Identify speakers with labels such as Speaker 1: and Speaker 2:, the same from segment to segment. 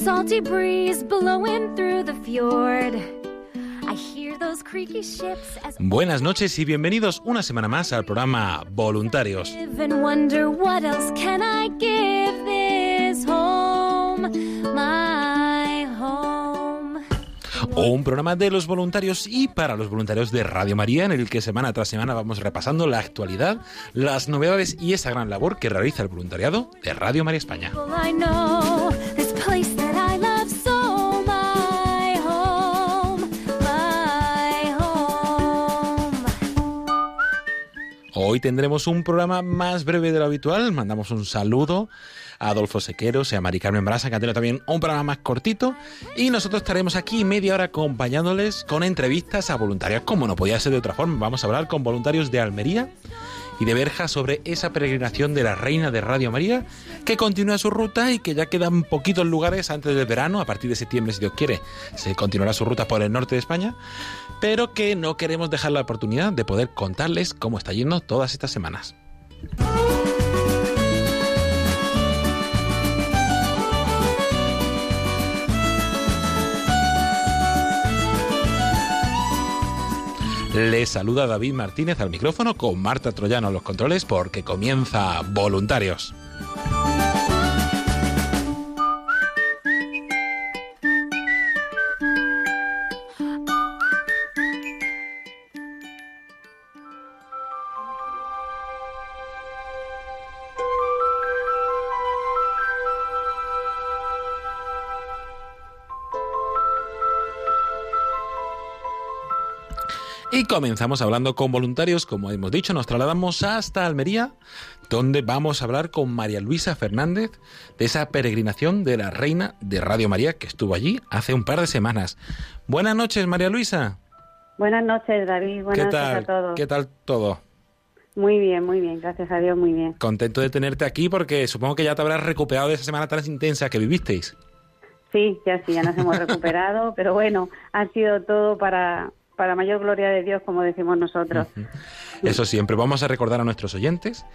Speaker 1: Salty breeze blowing through the fjord.
Speaker 2: Buenas noches y bienvenidos una semana más al programa Voluntarios. Un programa de los voluntarios y para los voluntarios de Radio María en el que semana tras semana vamos repasando la actualidad, las novedades y esa gran labor que realiza el voluntariado de Radio María España.
Speaker 1: Well,
Speaker 2: Hoy tendremos un programa más breve de lo habitual. Mandamos un saludo a Adolfo Sequeros y a Mari Carmen Brasa, que han tenido también un programa más cortito. Y nosotros estaremos aquí media hora acompañándoles con entrevistas a voluntarios, como no podía ser de otra forma. Vamos a hablar con voluntarios de Almería y de Berja sobre esa peregrinación de la Reina de Radio María, que continúa su ruta y que ya quedan poquitos lugares antes del verano, a partir de septiembre, si Dios quiere, se continuará su ruta por el norte de España, pero que no queremos dejar la oportunidad de poder contarles cómo está yendo todas estas semanas. Les saluda David Martínez al micrófono con Marta Troyano a los controles porque comienza Voluntarios. Y comenzamos hablando con voluntarios, como hemos dicho, nos trasladamos hasta Almería, donde vamos a hablar con María Luisa Fernández de esa peregrinación de la Reina de Radio María que estuvo allí hace un par de semanas. Buenas noches, María Luisa.
Speaker 3: Buenas noches, David. Buenas
Speaker 2: ¿Qué
Speaker 3: noches
Speaker 2: tal?
Speaker 3: a todos.
Speaker 2: ¿Qué tal todo?
Speaker 3: Muy bien, muy bien. Gracias a Dios, muy bien.
Speaker 2: Contento de tenerte aquí porque supongo que ya te habrás recuperado de esa semana tan intensa que vivisteis.
Speaker 3: Sí, ya sí, ya nos hemos recuperado, pero bueno, ha sido todo para, para mayor gloria de Dios, como decimos nosotros.
Speaker 2: Eso siempre. Vamos a recordar a nuestros oyentes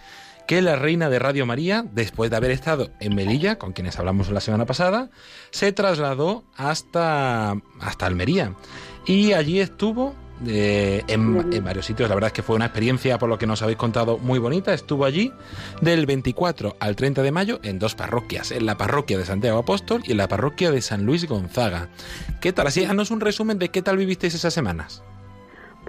Speaker 2: que la reina de Radio María, después de haber estado en Melilla, con quienes hablamos la semana pasada, se trasladó hasta, hasta Almería. Y allí estuvo eh, en, en varios sitios. La verdad es que fue una experiencia, por lo que nos habéis contado, muy bonita. Estuvo allí del 24 al 30 de mayo en dos parroquias, en la parroquia de Santiago Apóstol y en la parroquia de San Luis Gonzaga. ¿Qué tal? Así, haznos un resumen de qué tal vivisteis esas semanas.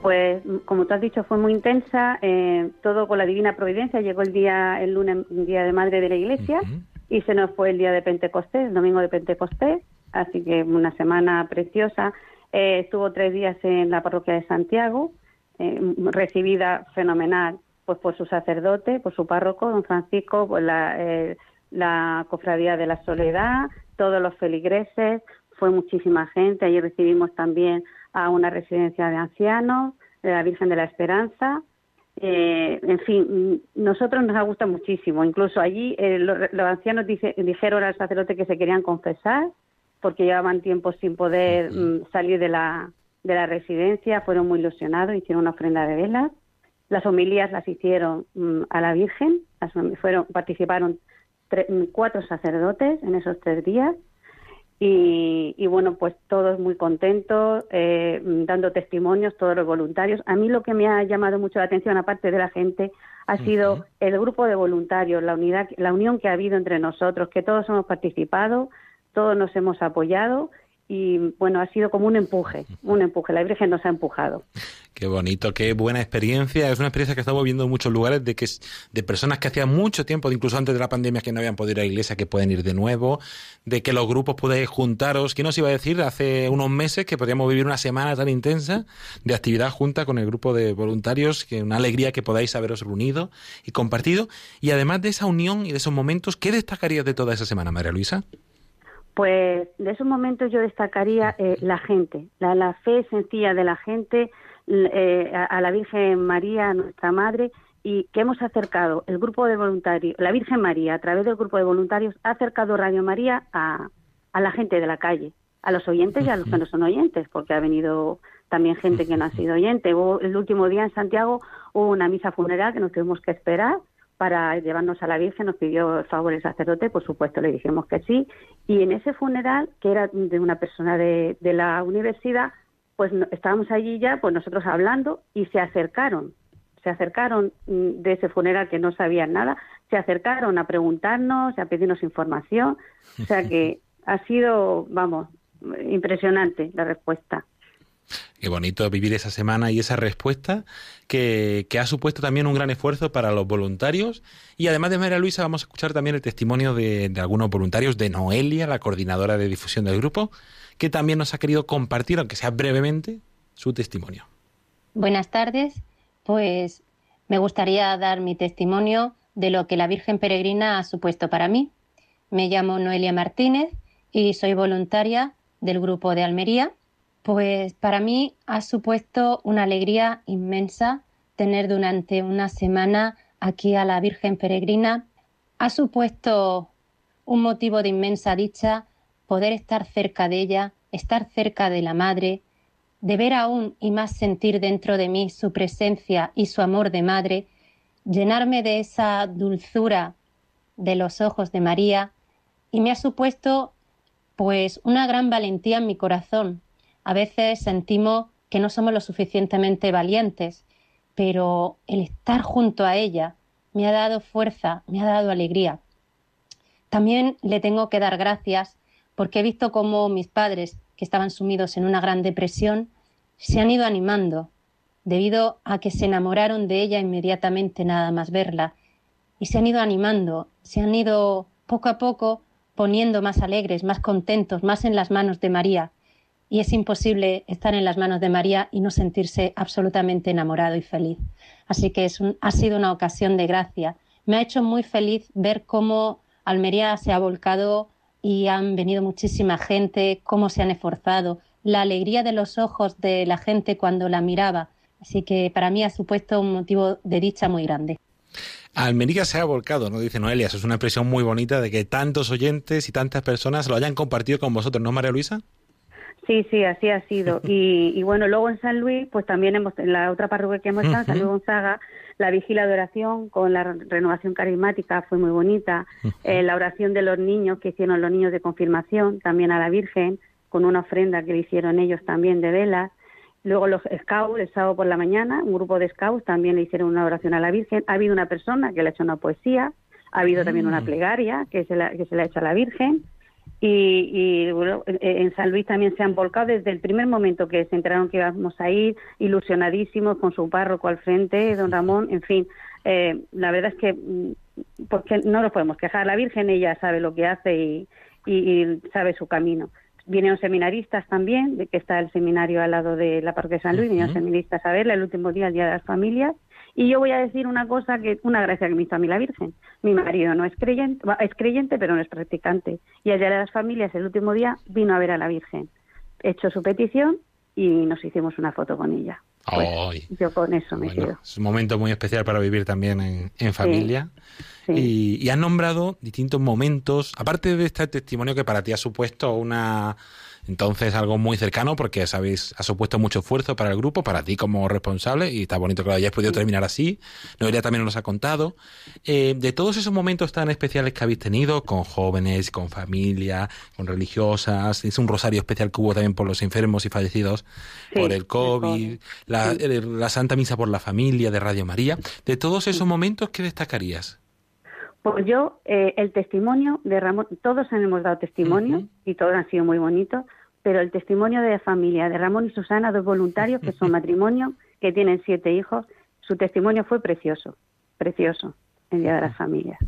Speaker 3: Pues, como tú has dicho, fue muy intensa, eh, todo con la divina providencia. Llegó el día, el lunes, un día de madre de la iglesia, y se nos fue el día de Pentecostés, el domingo de Pentecostés, así que una semana preciosa. Eh, estuvo tres días en la parroquia de Santiago, eh, recibida fenomenal pues por su sacerdote, por su párroco, don Francisco, por la, eh, la cofradía de la Soledad, todos los feligreses, fue muchísima gente. Allí recibimos también a una residencia de ancianos, de la Virgen de la Esperanza, eh, en fin, nosotros nos ha gustado muchísimo. Incluso allí eh, los, ancianos dijeron al sacerdote que se querían confesar porque llevaban tiempo sin poder mm, salir de la, de la residencia. Fueron muy ilusionados, hicieron una ofrenda de velas. Las homilías las hicieron mm, a la Virgen. Las fueron, participaron tre- mm, cuatro sacerdotes en esos tres días. Y, y bueno, pues todos muy contentos, eh, dando testimonios, todos los voluntarios. A mí lo que me ha llamado mucho la atención, aparte de la gente, ha sido el grupo de voluntarios, la unidad, la unión que ha habido entre nosotros, que todos hemos participado, todos nos hemos apoyado y bueno, ha sido como un empuje, un empuje. La Virgen nos ha empujado.
Speaker 2: Qué bonito, qué buena experiencia. Es una experiencia que estamos viendo en muchos lugares de que es de personas que hacían mucho tiempo, incluso antes de la pandemia, que no habían podido ir a la iglesia, que pueden ir de nuevo, de que los grupos pueden juntaros. ¿Quién nos iba a decir hace unos meses que podríamos vivir una semana tan intensa de actividad junta con el grupo de voluntarios? Que una alegría que podáis haberos reunido y compartido. Y además de esa unión y de esos momentos, ¿qué destacarías de toda esa semana, María Luisa?
Speaker 3: Pues de esos momentos yo destacaría eh, la gente, la, la, fe sencilla de la gente, eh, a, a, la Virgen María, nuestra Madre, y que hemos acercado el grupo de voluntarios, la Virgen María, a través del grupo de voluntarios, ha acercado Radio María a, a la gente de la calle, a los oyentes y a los que no son oyentes, porque ha venido también gente que no ha sido oyente. Hubo, el último día en Santiago hubo una misa funeral que nos tuvimos que esperar para llevarnos a la Virgen, nos pidió el favor el sacerdote, por supuesto le dijimos que sí, y en ese funeral, que era de una persona de, de la universidad, pues estábamos allí ya, pues nosotros hablando, y se acercaron, se acercaron de ese funeral que no sabían nada, se acercaron a preguntarnos, a pedirnos información, o sea que ha sido, vamos, impresionante la respuesta.
Speaker 2: Qué bonito vivir esa semana y esa respuesta que, ha supuesto también un gran esfuerzo para los voluntarios. Y además de María Luisa, vamos a escuchar también el testimonio de, de, algunos voluntarios, de Noelia, la coordinadora de difusión del grupo, que también nos ha querido compartir, aunque sea brevemente, su testimonio.
Speaker 4: Buenas tardes. Pues me gustaría dar mi testimonio de lo que la Virgen Peregrina ha supuesto para mí. Me llamo Noelia Martínez y soy voluntaria del grupo de Almería pues para mí ha supuesto una alegría inmensa tener durante una semana aquí a la Virgen Peregrina. Ha supuesto un motivo de inmensa dicha poder estar cerca de ella, estar cerca de la Madre, de ver aún y más sentir dentro de mí su presencia y su amor de Madre, llenarme de esa dulzura de los ojos de María y me ha supuesto pues una gran valentía en mi corazón, a veces sentimos que no somos lo suficientemente valientes, pero el estar junto a ella me ha dado fuerza, me ha dado alegría. También le tengo que dar gracias porque he visto cómo mis padres, que estaban sumidos en una gran depresión, se han ido animando debido a que se enamoraron de ella inmediatamente nada más verla y se han ido animando, se han ido poco a poco poniendo más alegres, más contentos, más en las manos de María y es imposible estar en las manos de María y no sentirse absolutamente enamorado y feliz. Así que es ha sido una ocasión de gracia. Me ha hecho muy feliz ver cómo Almería se ha volcado y han venido muchísima gente, cómo se han esforzado, la alegría de los ojos de la gente cuando la miraba. Así que para mí ha supuesto un motivo de dicha muy grande.
Speaker 2: Almería se ha volcado, ¿no? Dice Noelia. Eso es una expresión muy bonita de que tantos oyentes y tantas personas lo hayan compartido con vosotros, ¿no, María Luisa?
Speaker 3: Sí, sí, así ha sido. Y, y, bueno, luego en San Luis, pues también hemos, en la otra parroquia que hemos estado, San Luis Gonzaga, la vigila de oración con la renovación carismática fue muy bonita. Eh, la oración de los niños que hicieron los niños de confirmación, también a la Virgen, con una ofrenda que le hicieron ellos también de velas. Luego los scouts, el sábado por la mañana, un grupo de scouts también le hicieron una oración a la Virgen. Ha habido una persona que le ha hecho una poesía, ha habido también una plegaria que se la, que se la ha hecho a la Virgen. Y, y, bueno, en San Luis también se han volcado desde el primer momento que se enteraron que íbamos a ir, ilusionadísimos con su párroco al frente, don Ramón, en fin, eh, la verdad es que porque no nos podemos quejar, la Virgen ella sabe lo que hace y, y, y sabe su camino. Vinieron seminaristas también, de que está el seminario al lado de la parroquia de San Luis, vinieron seminaristas a verla el último día, el Día de las Familias, y yo voy a decir una cosa que, una gracia que me hizo a mí la Virgen. Mi marido no es creyente, es creyente, pero no es practicante. Y allá de las familias, el último día, vino a ver a la Virgen. Hecho su petición y nos hicimos una foto con ella. Pues, yo con eso me
Speaker 2: bueno,
Speaker 3: quedo.
Speaker 2: Es un momento muy especial para vivir también en, en familia. Sí, sí. Y, y han nombrado distintos momentos, aparte de este testimonio que para ti ha supuesto una Entonces, algo muy cercano porque sabéis, ha supuesto mucho esfuerzo para el grupo, para ti como responsable, y está bonito que lo hayáis podido terminar así. Noelia también nos ha contado. Eh, de todos esos momentos tan especiales que habéis tenido, con jóvenes, con familia, con religiosas, es un rosario especial que hubo también por los enfermos y fallecidos
Speaker 3: Sí,
Speaker 2: por el COVID, la, Santa Misa por la Familia de Radio María. De todos esos momentos, ¿qué destacarías?
Speaker 3: Pues yo, eh, el testimonio de Ramón, todos hemos dado testimonio y todos han sido muy bonitos, pero el testimonio de la familia de Ramón y Susana, dos voluntarios que son matrimonio, que tienen siete hijos, su testimonio fue precioso, precioso, en Día de las Familias.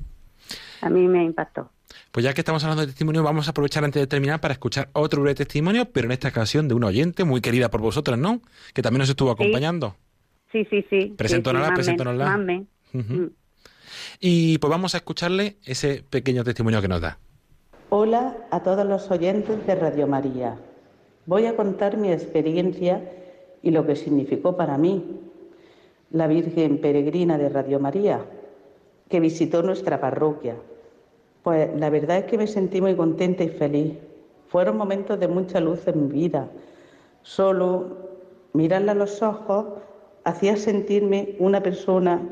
Speaker 3: A mí me impactó.
Speaker 2: Pues ya que estamos hablando de testimonio, vamos a aprovechar antes de terminar para escuchar otro breve testimonio, pero en esta ocasión de una oyente muy querida por vosotras, ¿no? Que también nos estuvo acompañando.
Speaker 3: Sí, sí, sí.
Speaker 2: Preséntanosla,
Speaker 3: sí,
Speaker 2: preséntanosla.
Speaker 3: mamen.
Speaker 2: Y pues vamos a escucharle ese pequeño testimonio que nos da.
Speaker 5: Hola a todos los oyentes de Radio María. Voy a contar mi experiencia y lo que significó para mí la Virgen Peregrina de Radio María, que visitó nuestra parroquia. Pues la verdad es que me sentí muy contenta y feliz. Fueron momentos de mucha luz en mi vida. Solo mirarla a los ojos hacía sentirme una persona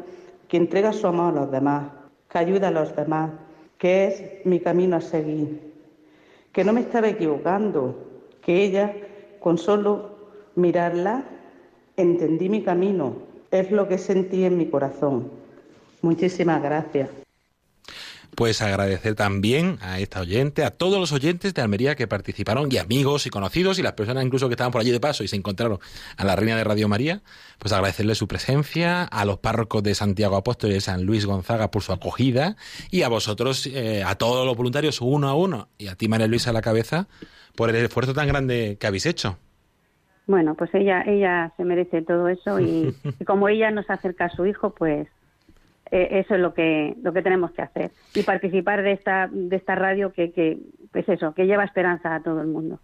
Speaker 5: que entrega su amor a los demás, que ayuda a los demás, que es mi camino a seguir, que no me estaba equivocando, que ella, con solo mirarla, entendí mi camino, es lo que sentí en mi corazón. Muchísimas gracias.
Speaker 2: Pues agradecer también a esta oyente, a todos los oyentes de Almería que participaron, y amigos y conocidos, y las personas incluso que estaban por allí de paso y se encontraron a la Reina de Radio María, pues agradecerle su presencia, a los párrocos de Santiago Apóstol y de San Luis Gonzaga por su acogida, y a vosotros, eh, a todos los voluntarios, uno a uno, y a ti, María Luisa, a la cabeza, por el esfuerzo tan grande que habéis hecho.
Speaker 3: Bueno, pues ella, ella se merece todo eso y, y como ella nos acerca a su hijo, pues eh, eso es lo que lo que tenemos que hacer y participar de esta de esta radio que que pues eso que lleva esperanza a todo el mundo.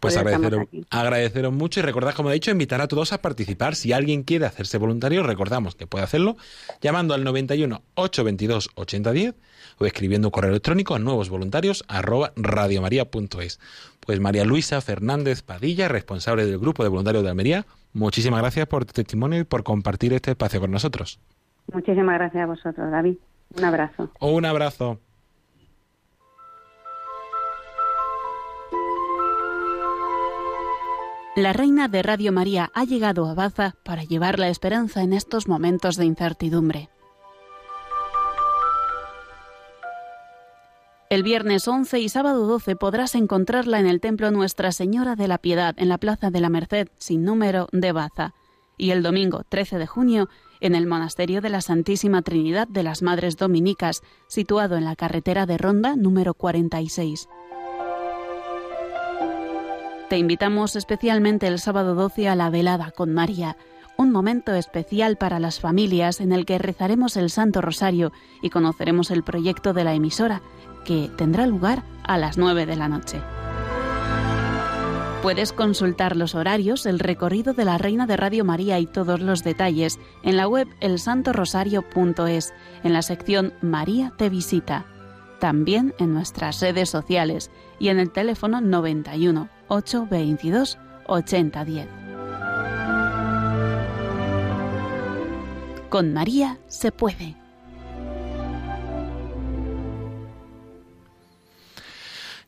Speaker 2: Pues agradeceros, agradeceros mucho y recordad, como he dicho, invitar a todos a participar. Si alguien quiere hacerse voluntario, recordamos que puede hacerlo llamando al 91 822 8010 o escribiendo un correo electrónico a nuevos voluntarios arroba radiomaria.es. Pues María Luisa Fernández Padilla, responsable del grupo de voluntarios de Almería, muchísimas gracias por tu testimonio y por compartir este espacio con nosotros.
Speaker 3: Muchísimas gracias a vosotros, David. Un abrazo.
Speaker 2: Un abrazo.
Speaker 6: La reina de Radio María ha llegado a Baza para llevar la esperanza en estos momentos de incertidumbre. El viernes 11 y sábado 12 podrás encontrarla en el templo Nuestra Señora de la Piedad en la Plaza de la Merced sin número de Baza y el domingo 13 de junio en el Monasterio de la Santísima Trinidad de las Madres Dominicas, situado en la carretera de Ronda número 46. Te invitamos especialmente el sábado 12 a la velada con María, un momento especial para las familias en el que rezaremos el Santo Rosario y conoceremos el proyecto de la emisora, que tendrá lugar a las 9 de la noche. Puedes consultar los horarios, el recorrido de la Reina de Radio María y todos los detalles en la web elsantorosario.es, en la sección María te visita. También en nuestras redes sociales y en el teléfono 91 822 8010. Con María se puede.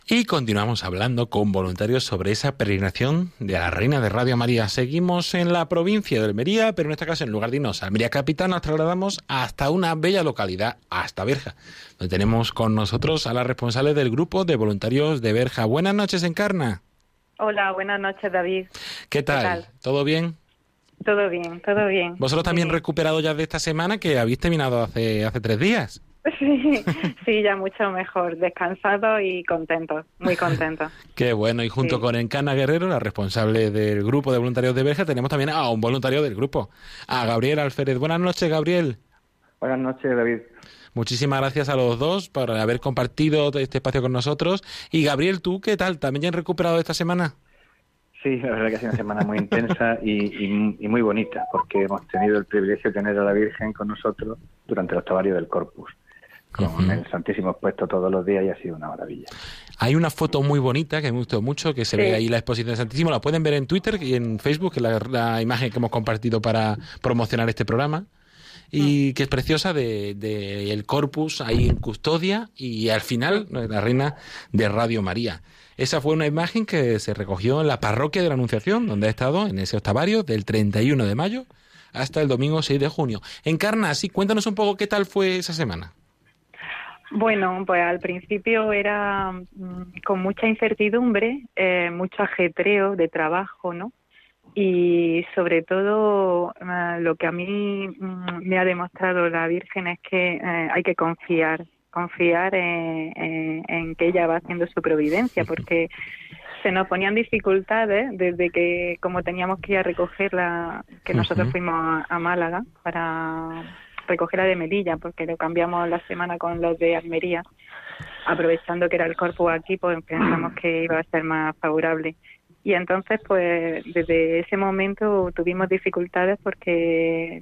Speaker 2: Y continuamos hablando con voluntarios sobre esa peregrinación de la Reina de Radio María. Seguimos en la provincia de Almería, pero en este caso, en lugar de irnos a Almería Capital, nos trasladamos hasta una bella localidad, hasta Berja, donde tenemos con nosotros a la responsable del grupo de voluntarios de Berja. Buenas noches, Encarna.
Speaker 7: Hola, buenas noches, David.
Speaker 2: ¿Qué tal?
Speaker 7: tal?
Speaker 2: ¿Todo bien?
Speaker 7: Todo bien, todo bien.
Speaker 2: Vosotros también
Speaker 7: bien.
Speaker 2: recuperado ya de esta semana que habéis terminado hace, hace tres días.
Speaker 7: Sí, sí, ya mucho mejor, descansado y contento, muy contento.
Speaker 2: Qué bueno, y junto
Speaker 7: Sí.
Speaker 2: con Encana Guerrero, la responsable del grupo de voluntarios de Berja, tenemos también a un voluntario del grupo, a Gabriel Alférez. Buenas noches, Gabriel.
Speaker 8: Buenas noches, David.
Speaker 2: Muchísimas gracias a los dos por haber compartido este espacio con nosotros. Y Gabriel, ¿tú qué tal? ¿También ya has recuperado esta semana?
Speaker 8: Sí, la verdad que ha sido una semana muy intensa y, y- y muy bonita, porque hemos tenido el privilegio de tener a la Virgen con nosotros durante el octavario del Corpus. con el Santísimo expuesto todos los días y ha sido una maravilla.
Speaker 2: Hay una foto muy bonita que me gustó mucho, que se
Speaker 7: Sí.
Speaker 2: ve ahí la exposición del Santísimo. La pueden ver en Twitter y en Facebook, que es la, la imagen que hemos compartido para promocionar este programa. Y que es preciosa de, de el corpus ahí en custodia y al final la reina de Radio María. Esa fue una imagen que se recogió en la parroquia de la Anunciación, donde ha estado en ese octavario del 31 de mayo hasta el domingo 6 de junio. Encarna, sí, cuéntanos un poco qué tal fue esa semana.
Speaker 7: Bueno, pues al principio era mm, con mucha incertidumbre, eh, mucho ajetreo de trabajo, ¿no? Y sobre todo eh, lo que a mí mm, me ha demostrado la Virgen es que eh, hay que confiar, confiar en, en- en que ella va haciendo su providencia, porque se nos ponían dificultades desde que, como teníamos que ir a recogerla, que nosotros fuimos a, a Málaga para recogerla de Melilla, porque lo cambiamos la semana con los de Almería, aprovechando que era el corpus aquí, pues pensamos que iba a ser más favorable. Y entonces, pues desde ese momento tuvimos dificultades porque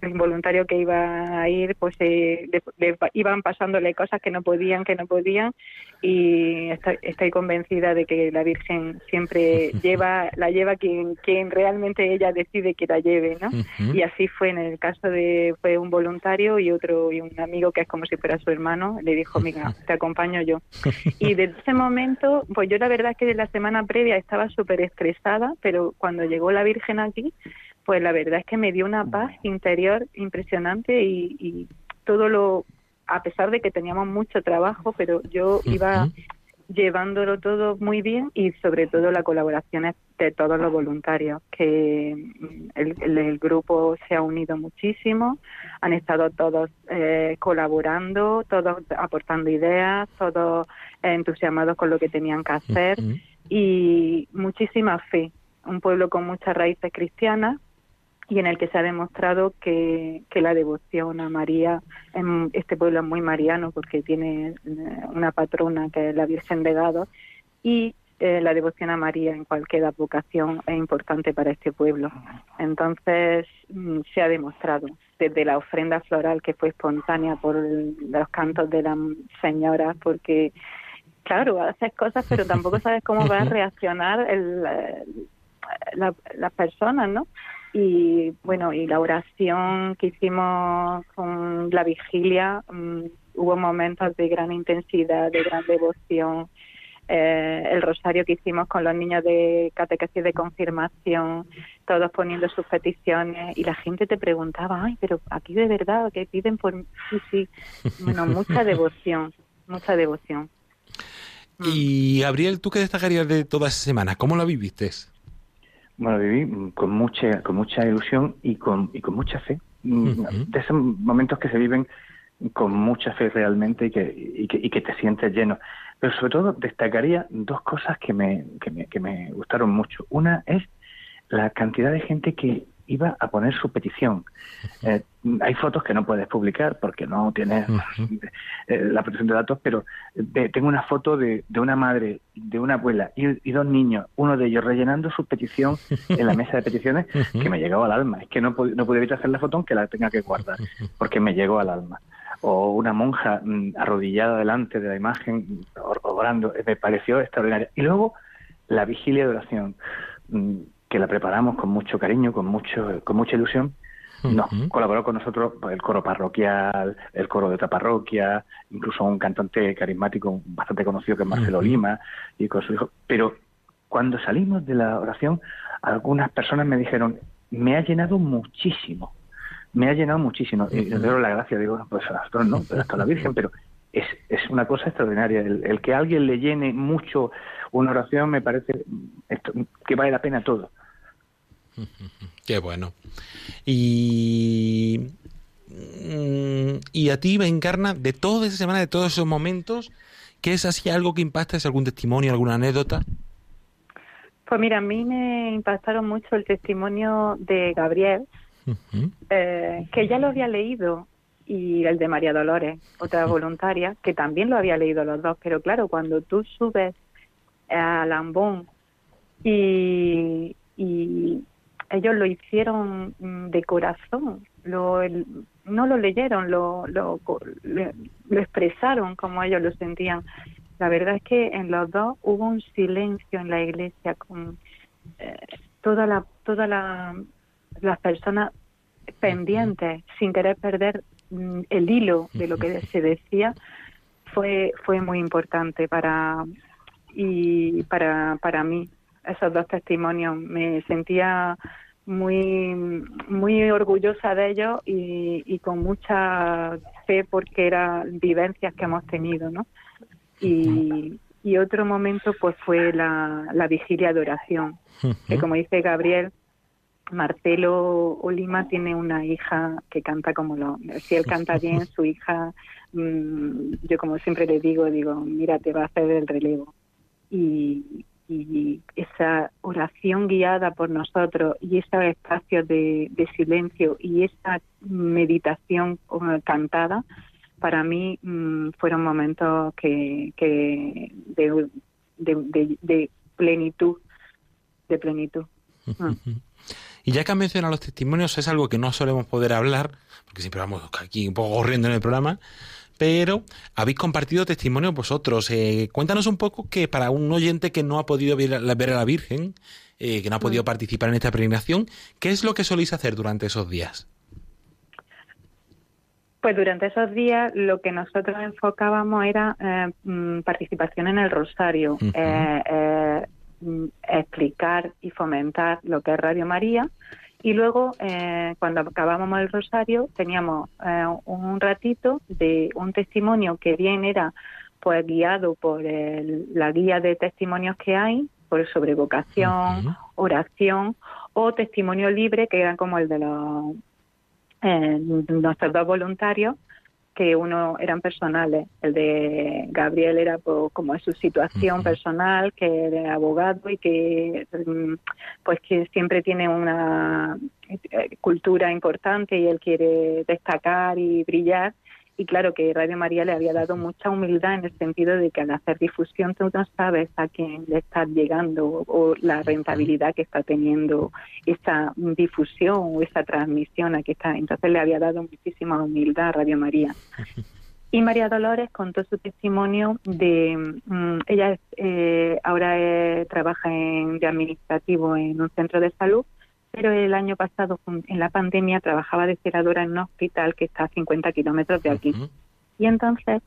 Speaker 7: el voluntario que iba a ir, pues eh, le- le iban pasándole cosas que no podían, que no podían, y estoy, estoy convencida de que la Virgen siempre lleva, la lleva quien, quien realmente ella decide que la lleve, ¿no? Y así fue en el caso de fue un voluntario y otro y un amigo que es como si fuera su hermano le dijo mira te acompaño yo y desde ese momento pues yo la verdad es que de la semana previa estaba súper estresada pero cuando llegó la Virgen aquí pues la verdad es que me dio una paz interior impresionante y, y todo lo a pesar de que teníamos mucho trabajo pero yo iba llevándolo todo muy bien y sobre todo la colaboración de todos los voluntarios, que el, el- el grupo se ha unido muchísimo, han estado todos eh, colaborando, todos aportando ideas, todos entusiasmados con lo que tenían que hacer y muchísima fe, un pueblo con muchas raíces cristianas y en el que se ha demostrado que, que la devoción a María, en este pueblo es muy mariano porque tiene eh, una patrona que es la Virgen de Gado y eh, la devoción a María en cualquier advocación es importante para este pueblo. Entonces mm, se ha demostrado desde la ofrenda floral que fue espontánea por los cantos de las señoras porque claro, haces cosas pero tampoco sabes cómo va a reaccionar el, eh, la- las personas, ¿no? Y bueno, y la oración que hicimos con la vigilia, mm, hubo momentos de gran intensidad, de gran devoción. Eh, el rosario que hicimos con los niños de catequesis de confirmación, todos poniendo sus peticiones y la gente te preguntaba, ay, pero aquí de verdad, que piden por mí?". sí, sí, bueno, mucha devoción, mucha devoción.
Speaker 2: Y Gabriel, ¿tú qué destacarías de toda esa semana? ¿Cómo la viviste?
Speaker 8: Bueno, viví mm, con mucha, con mucha ilusión y con, y con mucha fe. Mm. De esos momentos que se viven con mucha fe realmente y que, y que, y que te sientes lleno. Pero sobre todo destacaría dos cosas que me, que me, que me gustaron mucho. Una es la cantidad de gente que iba a poner su petición. Eh, hay fotos que no puedes publicar porque no tienes
Speaker 2: Ujú.
Speaker 8: eh, la protección de datos, pero de- tengo una foto de, de una madre, de una abuela y, y dos niños, uno de ellos rellenando su petición en la mesa de peticiones, que me llegó al alma. Es que no, no pude evitar hacer la foto aunque la tenga que guardar, porque me llegó al alma. O una monja mm, arrodillada delante de la imagen, or- orando, eh, me pareció extraordinaria. Y luego la vigilia de oración, mm, que la preparamos con mucho cariño, con mucho, con mucha ilusión. Nos
Speaker 2: Ujú.
Speaker 8: colaboró con nosotros el coro parroquial, el coro de otra parroquia, incluso un cantante carismático bastante conocido que es Marcelo. Lima y con su hijo. Pero cuando salimos de la oración, algunas personas me dijeron, me ha llenado muchísimo, me ha llenado muchísimo. Y yo doy la gracia, digo, pues a nosotros no, pero hasta la Virgen, pero es, es una cosa extraordinaria. El, el que a alguien le llene mucho una oración me parece esto, que vale la pena todo.
Speaker 2: Qué bueno. Y. mm, Y a ti, Encarna, de toda esa semana, de todos esos momentos, ¿qué es así algo que impacta? ¿Es algún testimonio, alguna anécdota?
Speaker 7: Pues mira, a mí me impactaron mucho el testimonio de Gabriel, eh, que ya lo había leído, y el de María Dolores, otra voluntaria, que también lo había leído los dos, pero claro, cuando tú subes a Lambón y, y ellos lo hicieron mm, de corazón, lo, el- no lo leyeron, lo, lo, expresaron como ellos lo sentían. La verdad es que en los dos hubo un silencio en la iglesia con eh, toda la, toda la, las personas pendientes, sin querer perder mm, el hilo de lo que se decía, fue, fue muy importante para, y para, para mí esos dos testimonios. Me sentía muy, muy orgullosa de ellos y, y con mucha fe porque eran vivencias que hemos tenido, ¿no? Y, y otro momento pues fue la, la vigilia de oración, que como dice Gabriel, Marcelo Olima tiene una hija que canta como lo... Si él canta bien, su hija, mm, yo como siempre le digo, digo, mira, te va a hacer el relevo. Y, y esa oración guiada por nosotros y ese espacio de, silencio y esa meditación cantada, para mí mm, fueron momentos que, que de, plenitud, de plenitud. Mm.
Speaker 2: Y ya que han mencionado los testimonios, es algo que no solemos poder hablar, porque siempre vamos aquí un poco corriendo en el programa, pero habéis compartido testimonios vosotros. Eh, cuéntanos un poco que para un oyente que no ha podido ver, a- ver a la Virgen, eh, que no ha podido participar en esta peregrinación, ¿qué es lo que soléis hacer durante esos días?
Speaker 7: Pues durante esos días lo que nosotros enfocábamos era eh, mm, participación en el rosario, eh, eh, mm, explicar y fomentar lo que es Radio María. Y luego, eh, cuando acabábamos el rosario, teníamos eh, un ratito de un testimonio que bien era pues guiado por el- la guía de testimonios que hay, por sobre vocación, oración, o testimonio libre, que eran como el de los eh, nuestros dos voluntarios, que uno eran personales. El de Gabriel era pues, como su situación personal, que era abogado y que mm, pues que siempre tiene una eh, cultura importante y él quiere destacar y brillar. Y claro que Radio María le había dado mucha humildad en el sentido de que al hacer difusión tú no sabes a quién le está llegando o, o la rentabilidad que está teniendo esa difusión o esa transmisión a que está. Entonces le había dado muchísima humildad a Radio María. Y María Dolores contó su testimonio de, mm, ella es, eh, ahora eh, trabaja en, de administrativo en un centro de salud, pero el año pasado en la pandemia trabajaba de ceradora en un hospital que está a 50 kilómetros de aquí. Y entonces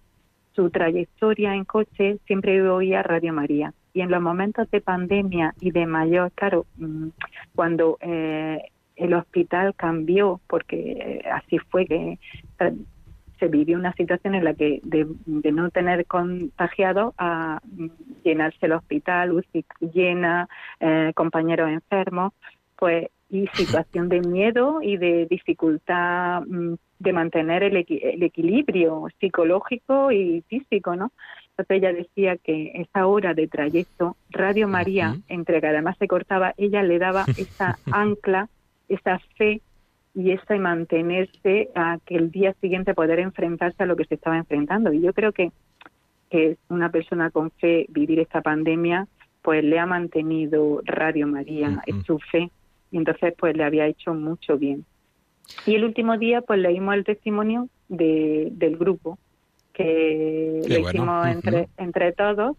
Speaker 7: su trayectoria en coche siempre oía Radio María. Y en los momentos de pandemia y de mayor, claro, mm, cuando eh, el hospital cambió, porque eh, así fue que eh, se vivió una situación en la que de, de no tener contagiado a mm, llenarse el hospital, UCI llena, eh, compañeros enfermos, pues y situación de miedo y de dificultad mm, de mantener el, equi- el equilibrio psicológico y físico, ¿no? Entonces ella decía que esa hora de trayecto, Radio María, entre que además se cortaba, ella le daba esa ancla, esa fe y ese mantenerse a que el día siguiente poder enfrentarse a lo que se estaba enfrentando. Y yo creo que, que una persona con fe vivir esta pandemia, pues le ha mantenido Radio María, es su fe, y entonces pues le había hecho mucho bien. Y el último día pues leímos el testimonio de, del grupo, que
Speaker 9: Qué
Speaker 7: lo
Speaker 9: bueno.
Speaker 7: hicimos entre, entre todos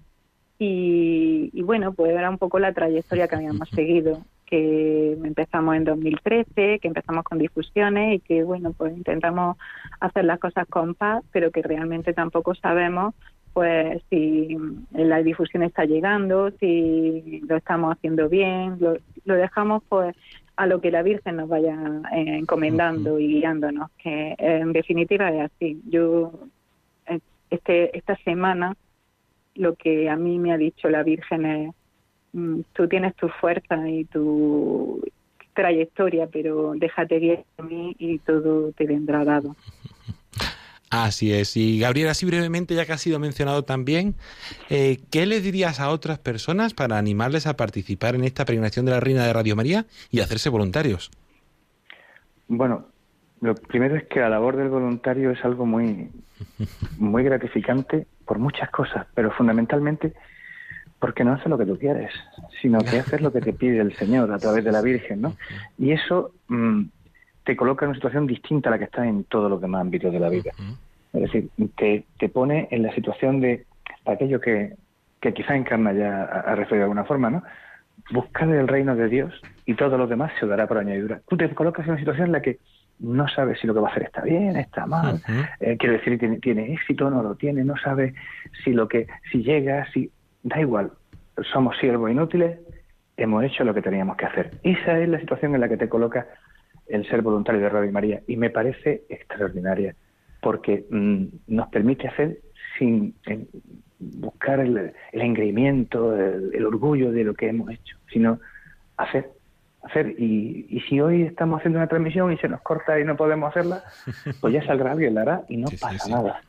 Speaker 7: y, y bueno, pues era un poco la trayectoria que habíamos seguido, que empezamos en 2013, que empezamos con difusiones y que bueno, pues intentamos hacer las cosas con paz, pero que realmente tampoco sabemos pues si la difusión está llegando, si lo estamos haciendo bien, lo, lo dejamos pues a lo que la Virgen nos vaya eh, encomendando y guiándonos, que eh, en definitiva es así. Yo eh, este esta semana lo que a mí me ha dicho la Virgen es mm, tú tienes tu fuerza y tu trayectoria, pero déjate guiar por mí y todo te vendrá dado.
Speaker 2: Así es. Y Gabriel, así brevemente, ya que ha sido mencionado también, eh, ¿qué le dirías a otras personas para animarles a participar en esta peregrinación de la Reina de Radio María y hacerse voluntarios?
Speaker 8: Bueno, lo primero es que la labor del voluntario es algo muy, muy gratificante por muchas cosas, pero fundamentalmente porque no haces lo que tú quieres, sino que haces lo que te pide el Señor a través de la Virgen, ¿no? Y eso mm, te coloca en una situación distinta a la que estás en todos los demás ámbitos de la vida. Es decir, te, te pone en la situación de aquello que, que quizá encarna ya a, a referido de alguna forma, ¿no? Buscar el reino de Dios y todo lo demás se dará por añadidura. Tú te colocas en una situación en la que no sabes si lo que va a hacer está bien, está mal, eh, quiero decir, tiene, tiene éxito, no lo tiene, no sabes si lo que, si llega, si, da igual, somos siervos inútiles, hemos hecho lo que teníamos que hacer. Esa es la situación en la que te coloca el ser voluntario de Radio María y me parece extraordinaria porque mm, nos permite hacer sin eh, buscar el, el engreimiento, el, el orgullo de lo que hemos hecho, sino hacer hacer. Y, y, si hoy estamos haciendo una transmisión y se nos corta y no podemos hacerla, pues ya saldrá alguien, la hará y no
Speaker 2: Sí, sí,
Speaker 8: pasa
Speaker 2: sí.
Speaker 8: nada.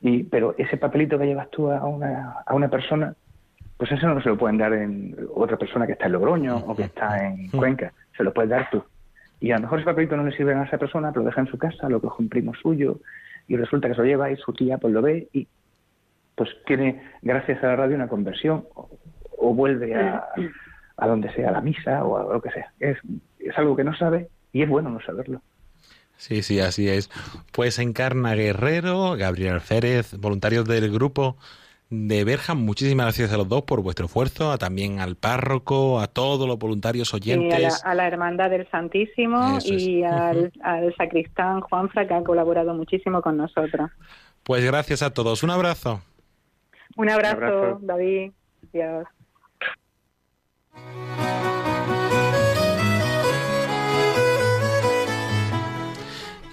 Speaker 8: Y, pero ese papelito que llevas tú a una, a una persona, pues eso no se lo pueden dar en otra persona que está en Logroño o que está en Cuenca, se lo puedes dar tú. Y a lo mejor ese papelito no le sirve a esa persona, pero lo deja en su casa, lo coge un primo suyo y resulta que se lo lleva y su tía pues lo ve y pues tiene, gracias a la radio, una conversión o, vuelve a, a donde sea, a la misa o a lo que sea. Es, es algo que no sabe y es bueno no saberlo.
Speaker 2: Sí, sí, así es. Pues Encarna Guerrero, Gabriel Alférez, voluntarios del grupo de Berja, muchísimas gracias a los dos por vuestro esfuerzo, a- también al párroco, a todos los voluntarios
Speaker 7: Y a la,
Speaker 2: oyentes.
Speaker 7: a la Hermandad del Santísimo
Speaker 2: Eso
Speaker 7: y al, al sacristán Juanfra, que ha colaborado muchísimo con nosotros.
Speaker 2: Pues gracias a todos. Un abrazo.
Speaker 7: Un abrazo,
Speaker 8: abrazo.
Speaker 7: David. Adiós.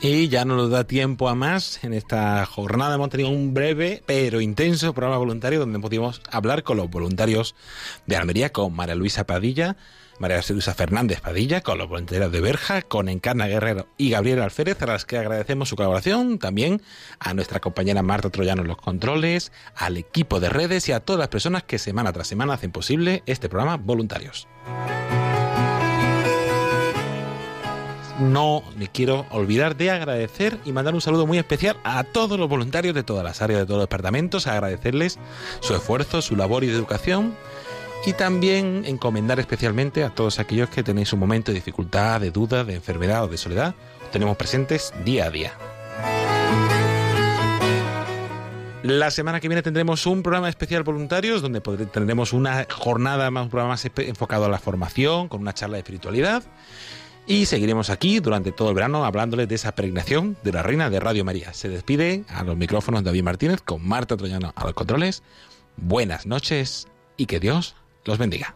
Speaker 2: Y ya no nos da tiempo a más. En esta jornada hemos tenido un breve pero intenso programa voluntario donde pudimos hablar con los voluntarios de Almería, con María Luisa Padilla, María Luisa Fernández Padilla, con los voluntarios de Berja, con Encarna Guerrero y Gabriel Alférez, a las que agradecemos su colaboración, también a nuestra compañera Marta Troyano en los controles, al equipo de redes y a todas las personas que semana tras semana hacen posible este programa voluntarios. No me quiero olvidar de agradecer y mandar un saludo muy especial a todos los voluntarios de todas las áreas, de todos los departamentos, agradecerles su esfuerzo, su labor y de educación y también encomendar especialmente a todos aquellos que tenéis un momento de dificultad, de duda, de enfermedad o de soledad. Os tenemos presentes día a día. La semana que viene tendremos un programa especial voluntarios donde tendremos una jornada más, un programa más enfocado a la formación, con una charla de espiritualidad. Y seguiremos aquí durante todo el verano hablándoles de esa peregrinación de la Reina de Radio María. Se despide a los micrófonos David Martínez con Marta Troyano a los controles. Buenas noches y que Dios los bendiga.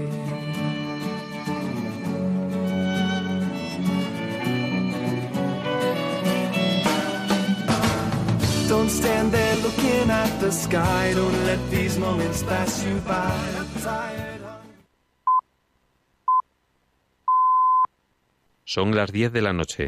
Speaker 10: Don't stand there looking at the sky. Don't let these moments pass you by.
Speaker 9: Son las 10 de la noche.